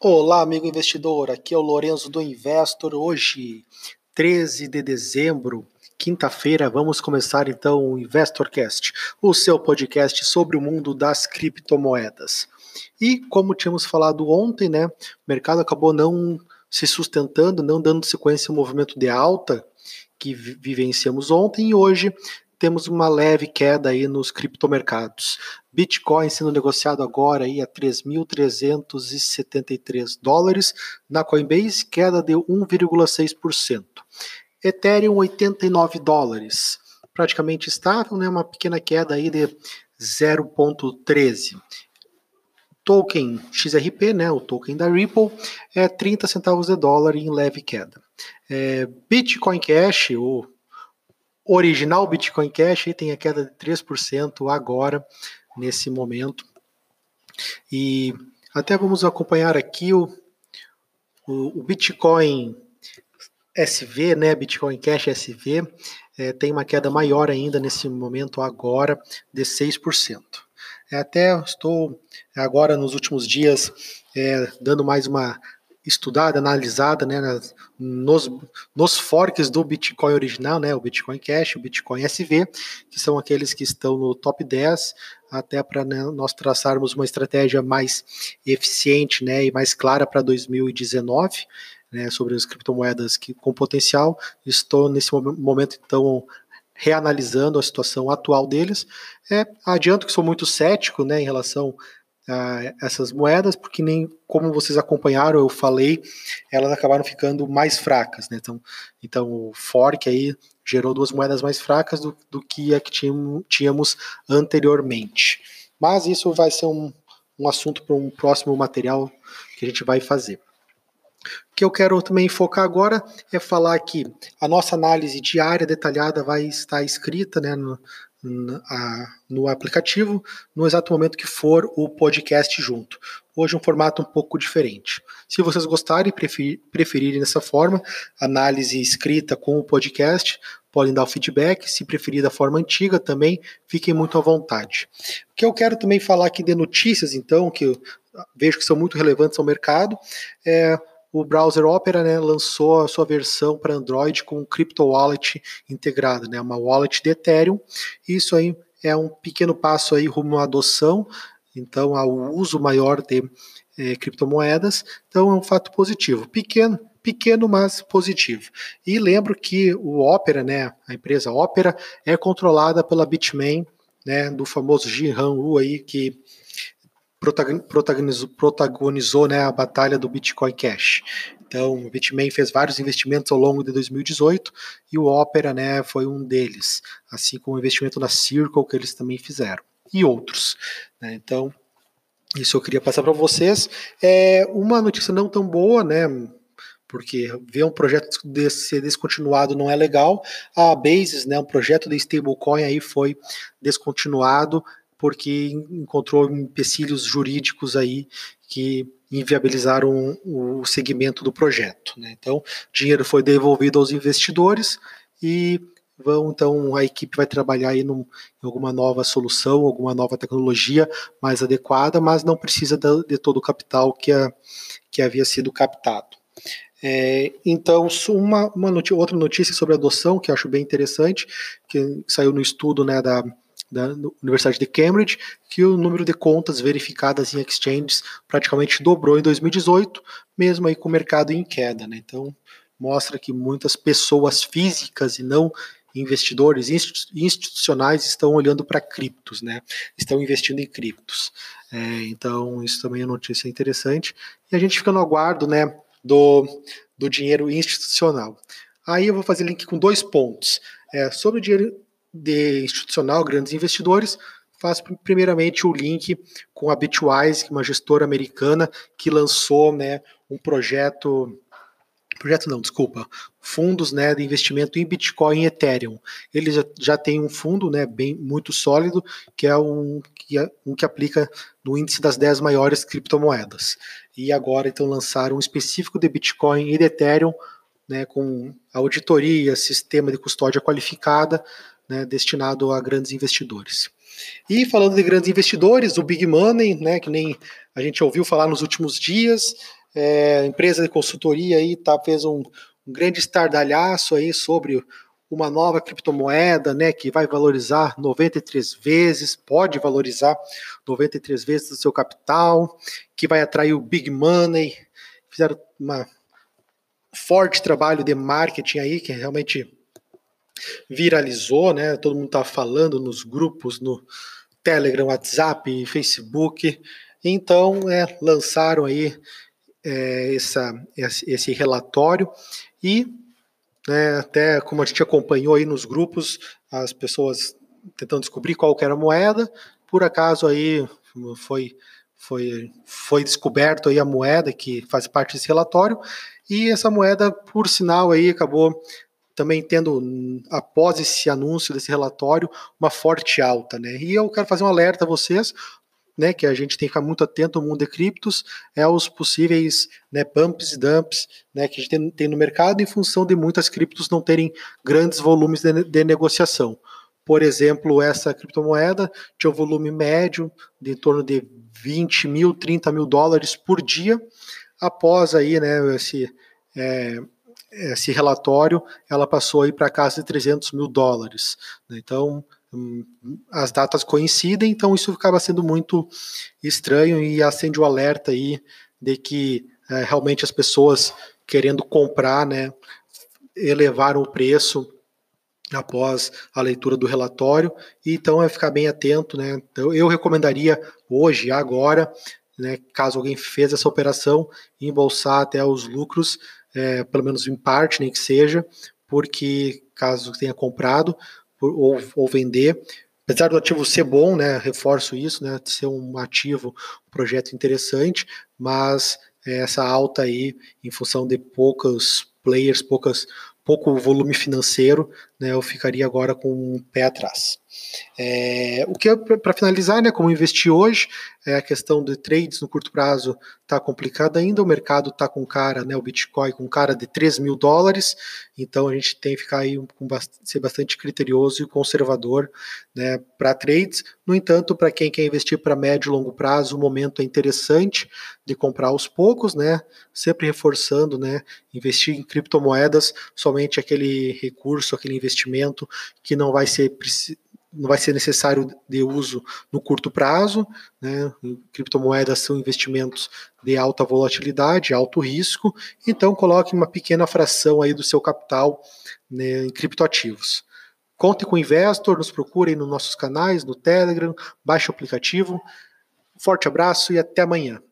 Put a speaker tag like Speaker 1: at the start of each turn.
Speaker 1: Olá, amigo investidor. Aqui é o Lorenzo do Investor. Hoje, 13 de dezembro, quinta-feira, vamos começar então o InvestorCast, o seu podcast sobre o mundo das criptomoedas. E como tínhamos falado ontem, né, o mercado acabou não se sustentando, não dando sequência ao movimento de alta que vivenciamos ontem e hoje temos uma leve queda aí nos criptomercados. Bitcoin sendo negociado agora aí a 3.373 dólares, na Coinbase queda de 1,6%. Ethereum 89 dólares, praticamente estável, né, uma pequena queda aí de 0,13. Token XRP, né, o token da Ripple, é 30 centavos de dólar em leve queda. É, Bitcoin Cash, o original Bitcoin Cash tem a queda de 3% agora, nesse momento. E até vamos acompanhar aqui o, o, o Bitcoin SV, né, Bitcoin Cash SV, é, tem uma queda maior ainda nesse momento agora de 6%. É, até estou agora nos últimos dias é, dando mais uma estudada, analisada né, nos, nos forks do Bitcoin original, né, o Bitcoin Cash, o Bitcoin SV, que são aqueles que estão no top 10, até para né, nós traçarmos uma estratégia mais eficiente né, e mais clara para 2019. Né, sobre as criptomoedas que, com potencial. Estou nesse momento, então, reanalisando a situação atual deles. É, adianto que sou muito cético né, em relação uh, essas moedas, porque nem como vocês acompanharam, eu falei, elas acabaram ficando mais fracas, né? Então, então o fork aí gerou duas moedas mais fracas do, do que a que tínhamos, tínhamos anteriormente. Mas isso vai ser um, um assunto para um próximo material que a gente vai fazer. O que eu quero também focar agora é falar que a nossa análise diária detalhada vai estar escrita né, no, no aplicativo no exato momento que for o podcast junto. Hoje um formato um pouco diferente. Se vocês gostarem e preferirem dessa forma, análise escrita com o podcast, podem dar o feedback. Se preferir da forma antiga também, fiquem muito à vontade. O que eu quero também falar aqui de notícias, então, que vejo que são muito relevantes ao mercado, é o browser Opera né, lançou a sua versão para Android com Crypto Wallet integrada, né, uma wallet de Ethereum. Isso aí é um pequeno passo aí rumo à adoção, então ao uso maior de é, criptomoedas. Então é um fato positivo, pequeno, pequeno, mas positivo. E lembro que o Opera, né, a empresa Opera, é controlada pela Bitmain, né, do famoso Jihan Wu aí que protagonizou, protagonizou né, a batalha do Bitcoin Cash. Então, o Bitmain fez vários investimentos ao longo de 2018 e o Opera né, foi um deles, assim como o investimento na Circle que eles também fizeram, e outros. Né? Então, isso eu queria passar para vocês. É uma notícia não tão boa, né? Porque ver um projeto desse ser descontinuado não é legal. A Basis, né, um projeto de stablecoin aí foi descontinuado porque encontrou empecilhos jurídicos aí que inviabilizaram o segmento do projeto. Né? Então, dinheiro foi devolvido aos investidores e vão então a equipe vai trabalhar aí num, em alguma nova solução, alguma nova tecnologia mais adequada, mas não precisa de, de todo o capital que, a, que havia sido captado. É, então, uma, uma notícia, outra notícia sobre adoção que acho bem interessante, que saiu no estudo né, da da Universidade de Cambridge, que o número de contas verificadas em exchanges praticamente dobrou em 2018, mesmo aí com o mercado em queda. Né? Então, mostra que muitas pessoas físicas e não investidores institucionais estão olhando para criptos, né? estão investindo em criptos. É, então, isso também é notícia interessante. E a gente fica no aguardo né, do, do dinheiro institucional. Aí eu vou fazer link com dois pontos. É, sobre o dinheiro de institucional, grandes investidores, faz primeiramente o link com a Bitwise, que é uma gestora americana que lançou né, um projeto projeto não, desculpa, fundos né, de investimento em Bitcoin e Ethereum. Ele já, já tem um fundo né, bem muito sólido, que é um que, é, um que aplica no índice das 10 maiores criptomoedas. E agora então lançaram um específico de Bitcoin e de Ethereum, né, com auditoria, sistema de custódia qualificada, né, destinado a grandes investidores. E falando de grandes investidores, o Big Money, né, que nem a gente ouviu falar nos últimos dias, é, empresa de consultoria aí tá, fez um, um grande estardalhaço aí sobre uma nova criptomoeda, né, que vai valorizar 93 vezes, pode valorizar 93 vezes o seu capital, que vai atrair o big money. Fizeram um forte trabalho de marketing aí, que realmente viralizou, né? Todo mundo tá falando nos grupos, no Telegram, WhatsApp, Facebook. Então, é, lançaram aí é, essa, esse relatório e né, até como a gente acompanhou aí nos grupos, as pessoas tentando descobrir qual era a moeda, por acaso aí foi, foi, foi descoberto aí a moeda que faz parte desse relatório, e essa moeda, por sinal, aí acabou também tendo, após esse anúncio desse relatório, uma forte alta, né? E eu quero fazer um alerta a vocês, né, que a gente tem que ficar muito atento ao mundo de criptos, é os possíveis né, pumps e dumps né, que a gente tem, tem, no mercado em função de muitas criptos não terem grandes volumes de, de negociação. Por exemplo, essa criptomoeda tinha um volume médio de em torno de 20 mil, 30 mil dólares por dia. Após aí, né, esse, é, esse relatório, ela passou aí para casa de 300 mil dólares. Né. Então, as datas coincidem, então isso acaba sendo muito estranho e acende o alerta aí de que é, realmente as pessoas querendo comprar, né, elevaram o preço após a leitura do relatório, então é ficar bem atento, né? Então, eu recomendaria hoje, agora, né, caso alguém fez essa operação, embolsar até os lucros, é, pelo menos em parte, nem que seja, porque caso tenha comprado, ou, ou vender. Apesar do ativo ser bom, né, reforço isso, né, ser um ativo, um projeto interessante, mas essa alta aí, em função de poucos players, poucas, pouco volume financeiro, né, eu ficaria agora com um pé atrás. É, o que para finalizar, né, como investir hoje, é a questão de trades no curto prazo está complicada ainda, o mercado está com cara, né, o Bitcoin com cara de 3 mil dólares, então a gente tem que ficar aí com ser bastante criterioso e conservador né, para trades. No entanto, para quem quer investir para médio e longo prazo, o momento é interessante de comprar aos poucos, né, sempre reforçando, né, investir em criptomoedas, somente aquele recurso, aquele investimento que não vai ser não vai ser necessário de uso no curto prazo. Né? Criptomoedas são investimentos de alta volatilidade, alto risco, então coloque uma pequena fração aí do seu capital né, em criptoativos. Conte com o Investor, nos procurem nos nossos canais, no Telegram, baixe o aplicativo. Forte abraço e até amanhã.